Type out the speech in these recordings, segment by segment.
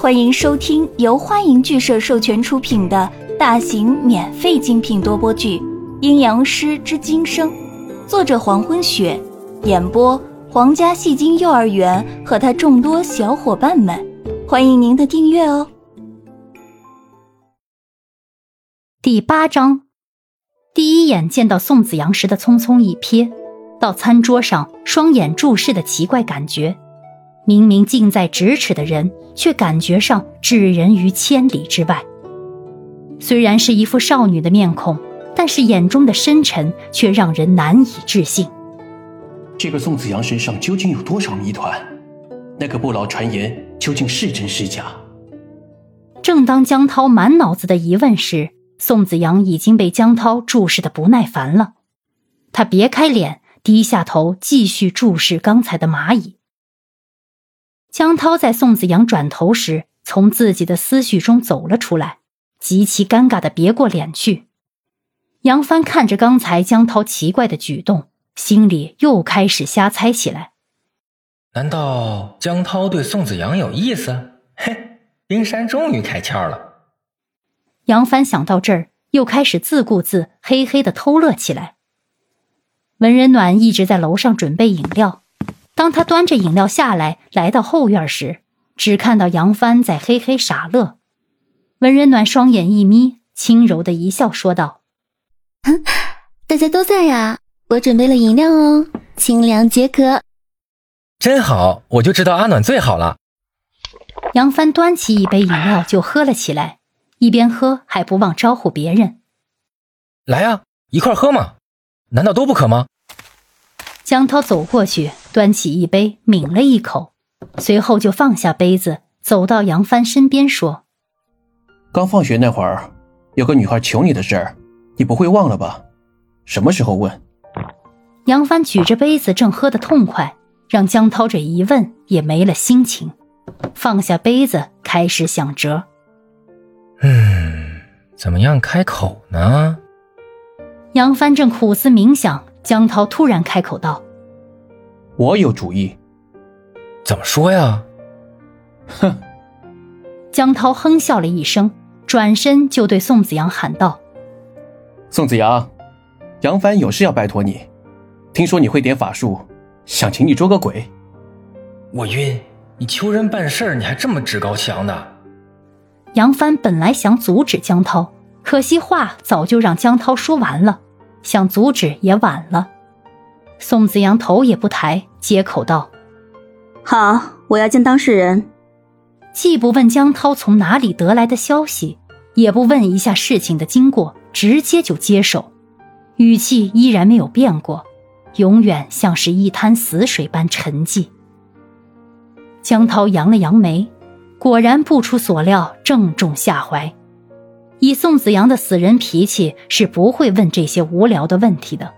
欢迎收听由欢迎剧社授权出品的大型免费精品多播剧《阴阳师之今生》，作者黄昏雪，演播皇家戏精幼儿园和他众多小伙伴们。欢迎您的订阅哦。第八章，第一眼见到宋子阳时的匆匆一瞥，到餐桌上双眼注视的奇怪感觉。明明近在咫尺的人，却感觉上置人于千里之外。虽然是一副少女的面孔，但是眼中的深沉却让人难以置信。这个宋子阳身上究竟有多少谜团？那个不老传言究竟是真是假？正当江涛满脑子的疑问时，宋子阳已经被江涛注视的不耐烦了。他别开脸，低下头，继续注视刚才的蚂蚁。江涛在宋子阳转头时，从自己的思绪中走了出来，极其尴尬的别过脸去。杨帆看着刚才江涛奇怪的举动，心里又开始瞎猜起来。难道江涛对宋子阳有意思？嘿，冰山终于开窍了。杨帆想到这儿，又开始自顾自嘿嘿的偷乐起来。文人暖一直在楼上准备饮料。当他端着饮料下来，来到后院时，只看到杨帆在嘿嘿傻乐。文人暖双眼一眯，轻柔的一笑，说道：“大家都在呀，我准备了饮料哦，清凉解渴。”真好，我就知道阿暖最好了。杨帆端起一杯饮料就喝了起来，一边喝还不忘招呼别人：“来呀，一块喝嘛，难道都不渴吗？”江涛走过去，端起一杯，抿了一口，随后就放下杯子，走到杨帆身边说：“刚放学那会儿，有个女孩求你的事儿，你不会忘了吧？什么时候问？”杨帆举着杯子正喝得痛快，让江涛这一问也没了心情，放下杯子开始想辙。嗯，怎么样开口呢？杨帆正苦思冥想。江涛突然开口道：“我有主意。”怎么说呀？哼！江涛哼笑了一声，转身就对宋子阳喊道：“宋子阳，杨帆有事要拜托你，听说你会点法术，想请你捉个鬼。”我晕！你求人办事你还这么趾高气扬的？杨帆本来想阻止江涛，可惜话早就让江涛说完了。想阻止也晚了，宋子阳头也不抬，接口道：“好，我要见当事人。”既不问江涛从哪里得来的消息，也不问一下事情的经过，直接就接手，语气依然没有变过，永远像是一滩死水般沉寂。江涛扬了扬眉，果然不出所料，正中下怀。以宋子阳的死人脾气，是不会问这些无聊的问题的。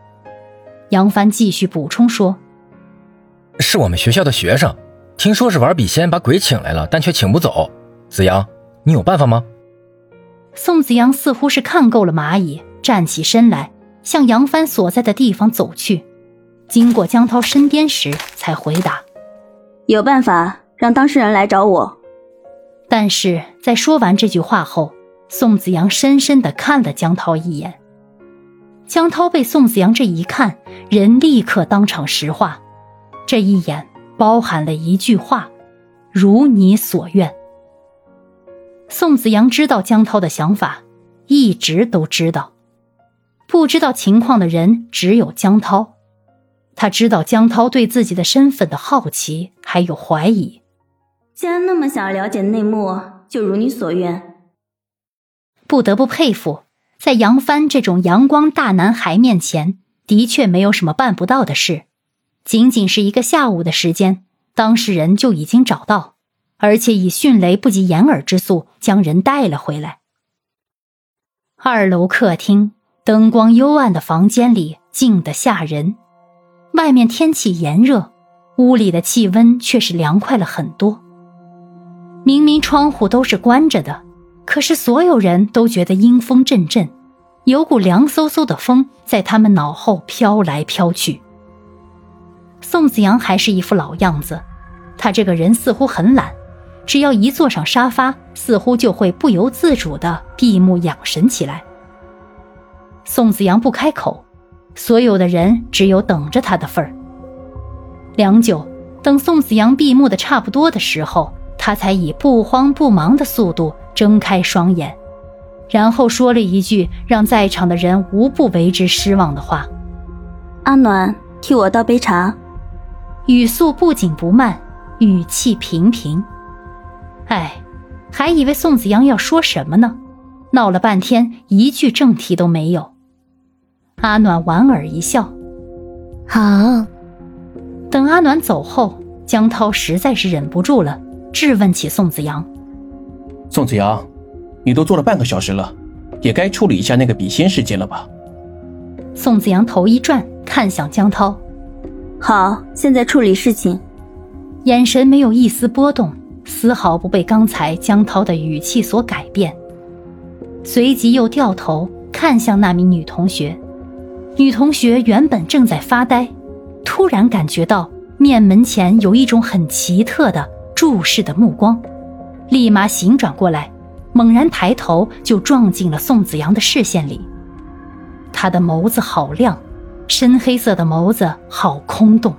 杨帆继续补充说：“是我们学校的学生，听说是玩笔仙把鬼请来了，但却请不走。子阳，你有办法吗？”宋子阳似乎是看够了蚂蚁，站起身来，向杨帆所在的地方走去。经过江涛身边时，才回答：“有办法，让当事人来找我。”但是在说完这句话后。宋子阳深深的看了江涛一眼，江涛被宋子阳这一看，人立刻当场石化。这一眼包含了一句话：“如你所愿。”宋子阳知道江涛的想法，一直都知道。不知道情况的人只有江涛，他知道江涛对自己的身份的好奇还有怀疑。既然那么想要了解内幕，就如你所愿。不得不佩服，在杨帆这种阳光大男孩面前，的确没有什么办不到的事。仅仅是一个下午的时间，当事人就已经找到，而且以迅雷不及掩耳之速将人带了回来。二楼客厅，灯光幽暗的房间里静得吓人。外面天气炎热，屋里的气温却是凉快了很多。明明窗户都是关着的。可是所有人都觉得阴风阵阵，有股凉飕飕的风在他们脑后飘来飘去。宋子阳还是一副老样子，他这个人似乎很懒，只要一坐上沙发，似乎就会不由自主的闭目养神起来。宋子阳不开口，所有的人只有等着他的份儿。良久，等宋子阳闭目的差不多的时候，他才以不慌不忙的速度睁开双眼，然后说了一句让在场的人无不为之失望的话：“阿暖，替我倒杯茶。”语速不紧不慢，语气平平。哎，还以为宋子阳要说什么呢，闹了半天一句正题都没有。阿暖莞尔一笑，好。等阿暖走后，江涛实在是忍不住了，质问起宋子阳：“宋子阳，你都坐了半个小时了，也该处理一下那个笔仙事件了吧？”宋子阳头一转，看向江涛：“好，现在处理事情。”眼神没有一丝波动，丝毫不被刚才江涛的语气所改变。随即又掉头看向那名女同学，女同学原本正在发呆。突然感觉到面门前有一种很奇特的注视的目光，立马醒转过来，猛然抬头就撞进了宋子阳的视线里。他的眸子好亮，深黑色的眸子好空洞。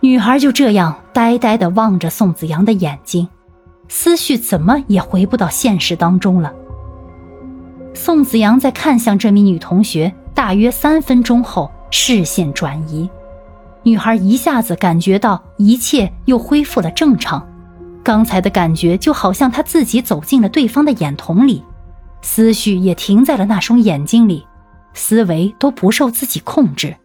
女孩就这样呆呆地望着宋子阳的眼睛，思绪怎么也回不到现实当中了。宋子阳在看向这名女同学大约三分钟后。视线转移，女孩一下子感觉到一切又恢复了正常。刚才的感觉就好像他自己走进了对方的眼瞳里，思绪也停在了那双眼睛里，思维都不受自己控制。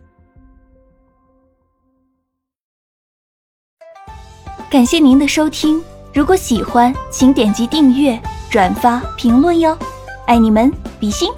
感谢您的收听，如果喜欢，请点击订阅、转发、评论哟，爱你们，比心。